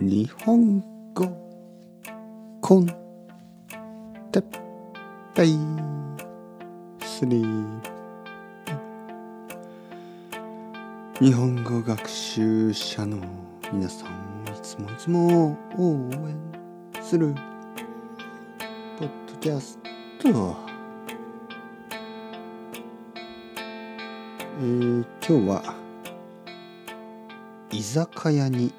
日本語。コンテッペイスリー日本語学習者の皆さんいつもいつも応援するポッドキャスト。えー、今日は居酒屋に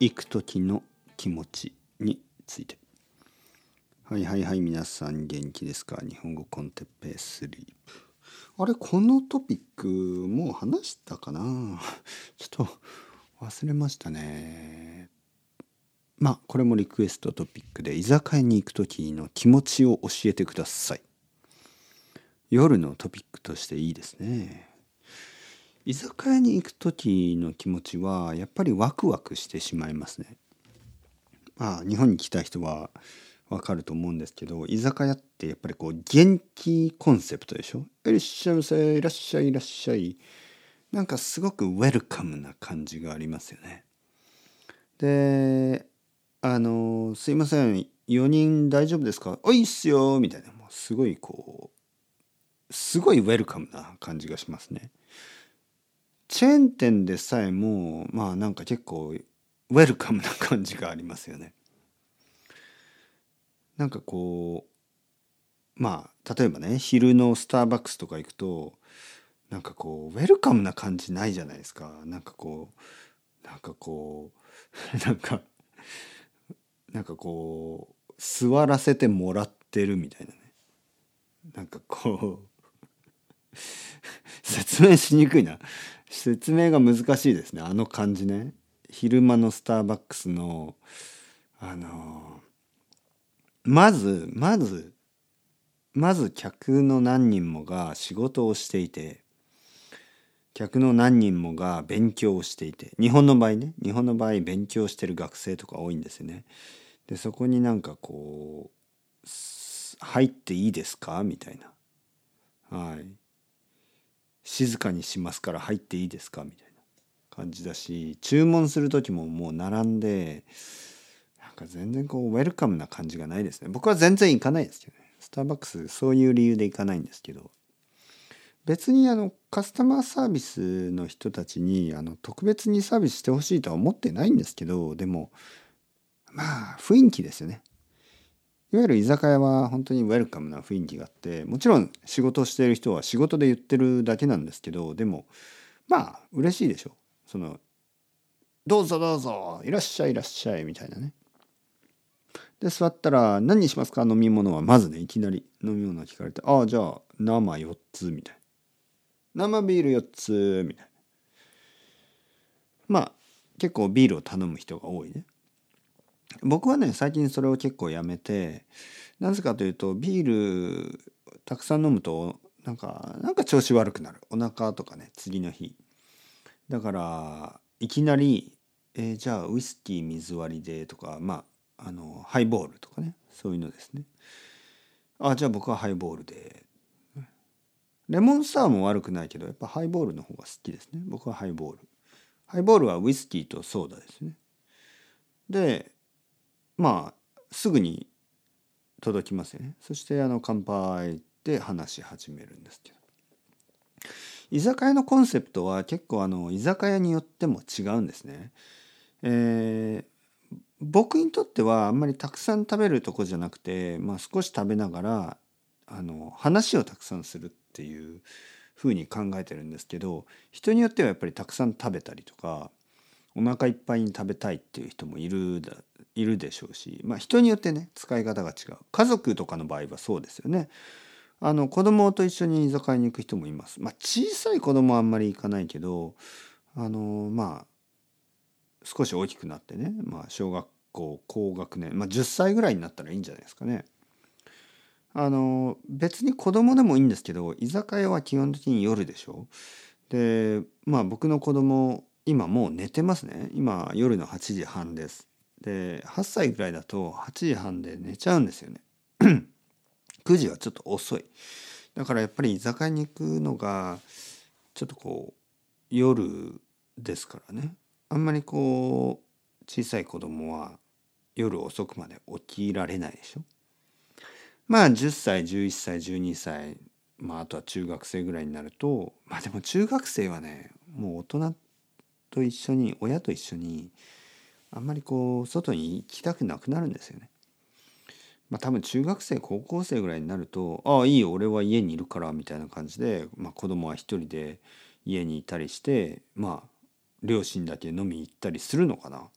行く時の気持ちについて。はいはいはい皆さん元気ですか？日本語コンテッペイスリープ。あれこのトピックもう話したかな？ちょっと忘れましたね。まあこれもリクエストトピックで居酒屋に行く時の気持ちを教えてください。夜のトピックとしていいですね。居酒屋に行く時の気持ちはやっぱりワクワクしてしまいますね。まあ日本に来た人はわかると思うんですけど居酒屋ってやっぱりこう元気コンセプトでしょ？いらっしゃいませいらっしゃいいらっしゃいなんかすごくウェルカムな感じがありますよね。であの「すいません4人大丈夫ですか?」「おいっすよ」みたいなもうすごいこうすごいウェルカムな感じがしますね。チェーン店でさえもまあなんか結構ウェルカムな感じがありますよね。なんかこうまあ例えばね昼のスターバックスとか行くとなんかこうウェルカムな感じないじゃないですか。なんかこうなんかこう なんかなんかこう座らせてもらってるみたいなね。なんかこう 説明しにくいな。説明が難しいですねあの感じね昼間のスターバックスのあのまずまずまず客の何人もが仕事をしていて客の何人もが勉強をしていて日本の場合ね日本の場合勉強してる学生とか多いんですよね。でそこになんかこう「入っていいですか?」みたいな。はい静かにしますから入っていいですかみたいな感じだし注文する時ももう並んでなんか全然こうウェルカムな感じがないですね。僕は全然行かないですけどね。スターバックスそういう理由で行かないんですけど。別にあのカスタマーサービスの人たちにあの特別にサービスしてほしいとは思ってないんですけどでもまあ雰囲気ですよね。いわゆる居酒屋は本当にウェルカムな雰囲気があってもちろん仕事をしている人は仕事で言ってるだけなんですけどでもまあ嬉しいでしょ。その「どうぞどうぞいらっしゃいいらっしゃい」みたいなね。で座ったら「何にしますか？飲み物は」まずねいきなり飲み物聞かれて「ああじゃあ生4つ」みたいな「生ビール4つ」みたいな。まあ結構ビールを頼む人が多いね。僕はね最近それを結構やめてなぜかというとビールたくさん飲むとなんかなんか調子悪くなる。お腹とかね次の日。だからいきなり、えー、じゃあウイスキー水割りでとかまああのハイボールとかねそういうのですね。あじゃあ僕はハイボールで。レモンサワーも悪くないけどやっぱハイボールの方が好きですね。僕はハイボール。ハイボールはウイスキーとソーダですね。でまあすぐに届きますよねそしてあの乾杯で話し始めるんですけど居酒屋のコンセプトは結構あの居酒屋によっても違うんですね。えー、僕にとってはあんまりたくさん食べるとこじゃなくて、まあ、少し食べながらあの話をたくさんするっていうふうに考えてるんですけど人によってはやっぱりたくさん食べたりとかお腹いっぱいに食べたいっていう人もいるだいるでしょうし、まあ、人によってね使い方が違う家族とかの場合はそうですよね。あの子供と一緒に居酒屋に行く人もいます。まあ、小さい子供はあんまり行かないけどあのまあ少し大きくなってね、まあ、小学校高学年、まあ、10歳ぐらいになったらいいんじゃないですかね。あの別に子供でもいいんですけど居酒屋は基本的に夜でしょ。でまあ僕の子供今もう寝てますね。今夜の8時半です。で8歳ぐらいだと8時半で寝ちゃうんですよね。9時はちょっと遅い。だからやっぱり居酒屋に行くのがちょっとこう夜ですからね。あんまりこう小さい子供は夜遅くまで起きられないでしょ。まあ10歳11歳12歳まああとは中学生ぐらいになるとまあでも中学生はねもう大人と一緒に親と一緒にあんまりこう外に行きたくなくなるんですよね。まあ多分中学生高校生ぐらいになると「ああいいよ俺は家にいるから」みたいな感じで、まあ、子供は一人で家にいたりしてまあ両親だけ飲み行ったりするのかな。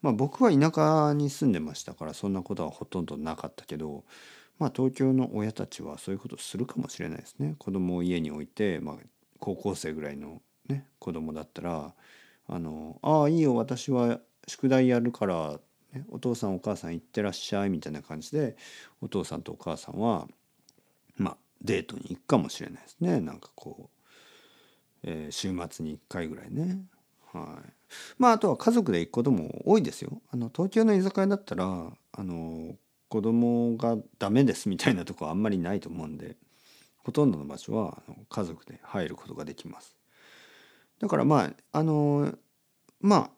まあ僕は田舎に住んでましたからそんなことはほとんどなかったけどまあ東京の親たちはそういうことするかもしれないですね。子供を家に置いて、まあ、高校生ぐらいのね子供だったら「あのあいいよ私は宿題やるから、ね、お父さんお母さん行ってらっしゃい」みたいな感じでお父さんとお母さんはまあデートに行くかもしれないですねなんかこう、えー週末に1回ぐらいね。はい、まああとは家族で行くことも多いですよ。あの東京の居酒屋だったらあの子供がダメですみたいなとこはあんまりないと思うんでほとんどの場所はあの家族で入ることができます。だからまああのまあ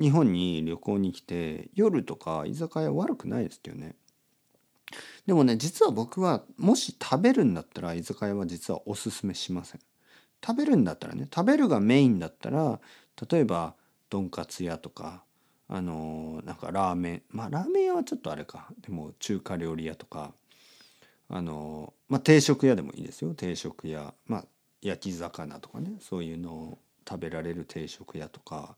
日本に旅行に来て夜とか居酒屋悪くないですけどね。でもね実は僕はもし食べるんだったら居酒屋は実はおすすめしません。食べるんだったらね食べるがメインだったら例えばとんかつ屋とかあのなんかラーメンまあラーメン屋はちょっとあれかでも中華料理屋とかあのまあ定食屋でもいいですよ定食屋まあ焼き魚とかねそういうのを食べられる定食屋とか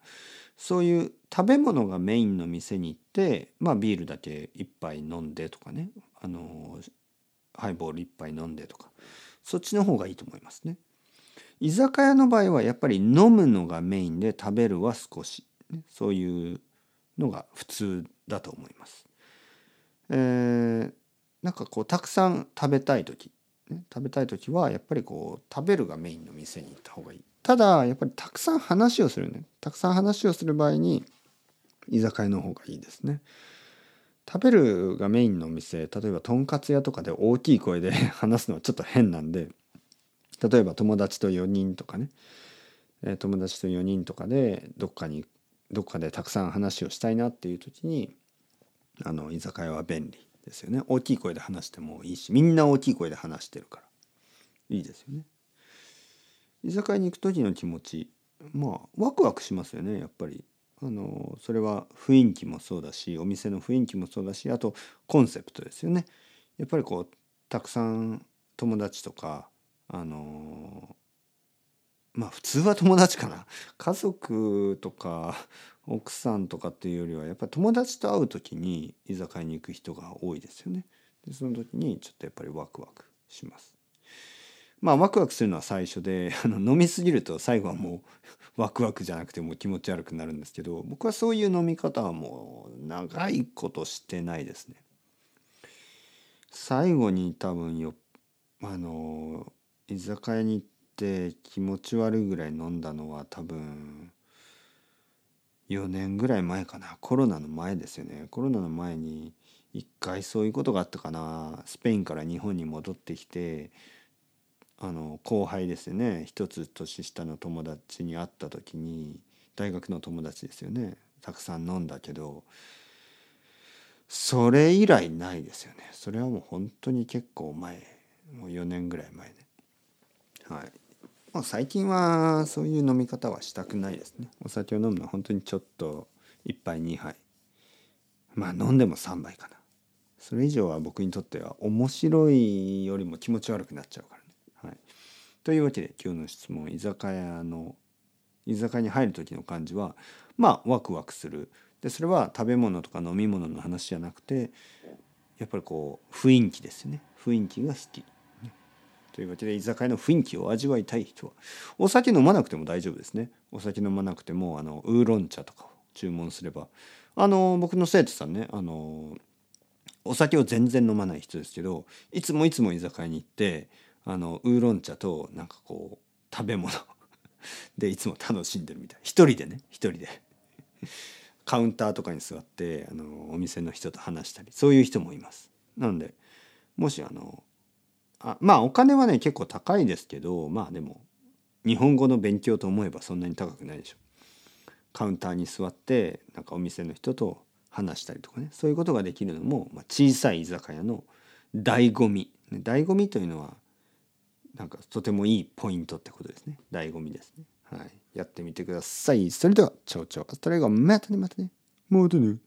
そういう食べ物がメインの店に行ってまあビールだけ一杯飲んでとかねあのハイボール一杯飲んでとかそっちの方がいいと思いますね。居酒屋の場合はやっぱり飲むのがメインで食べるは少し、ね、そういうのが普通だと思います。えー、なんかこうたくさん食べたい時、ね、食べたい時はやっぱりこう食べるがメインの店に行った方がいい。ただやっぱりたくさん話をするねたくさん話をする場合に居酒屋の方がいいですね。食べるがメインのお店例えばとんかつ屋とかで大きい声で 話すのはちょっと変なんで例えば友達と4人とかね、友達と4人とかでどっかにどっかでたくさん話をしたいなっていう時にあの居酒屋は便利ですよね。大きい声で話してもいいしみんな大きい声で話してるから。いいですよね。居酒屋に行く時の気持ちまあワクワクしますよねやっぱり。あのそれは雰囲気もそうだしお店の雰囲気もそうだしあとコンセプトですよね。やっぱりこうたくさん友達とかあのまあ普通は友達かな。家族とか奥さんとかっていうよりはやっぱり友達と会う時に居酒屋に行く人が多いですよね。でその時にちょっとやっぱりワクワクします。まあワクワクするのは最初で あの飲みすぎると最後はもう ワクワクじゃなくてもう気持ち悪くなるんですけど僕はそういう飲み方はもう長いことしてないですね。最後に多分よあの居酒屋に行って気持ち悪いぐらい飲んだのは多分4年ぐらい前かな。コロナの前ですよね。コロナの前に一回そういうことがあったかな。スペインから日本に戻ってきてあの後輩ですよね。一つ年下の友達に会った時に大学の友達ですよね。たくさん飲んだけどそれ以来ないですよね。それはもう本当に結構前。もう4年ぐらい前ではい。まあ最近はそういう飲み方はしたくないですね。お酒を飲むのは本当にちょっと1杯2杯。まあ飲んでも3杯かな。それ以上は僕にとっては面白いよりも気持ち悪くなっちゃうからね。はい。というわけで今日の質問居酒屋の居酒屋に入る時の感じはまあワクワクする。でそれは食べ物とか飲み物の話じゃなくてやっぱりこう雰囲気ですよね。雰囲気が好き。というわけで居酒屋の雰囲気を味わいたい人は。お酒飲まなくても大丈夫ですね。お酒飲まなくてもあのウーロン茶とかを注文すれば。あの僕の生徒さんねあのお酒を全然飲まない人ですけどいつもいつも居酒屋に行ってあのウーロン茶となんかこう食べ物。でいつも楽しんでるみたい。一人でね一人で。カウンターとかに座ってあのお店の人と話したりそういう人もいます。なのでもしあのあまあお金はね結構高いですけどまあでも日本語の勉強と思えばそんなに高くないでしょ。カウンターに座ってなんかお店の人と話したりとかねそういうことができるのも、まあ、小さい居酒屋の醍醐味。醍醐味というのはなんかとてもいいポイントってことですね。醍醐味ですね。はい。やってみてください。それではチャオチャオアストレゴまたねまたね。またね。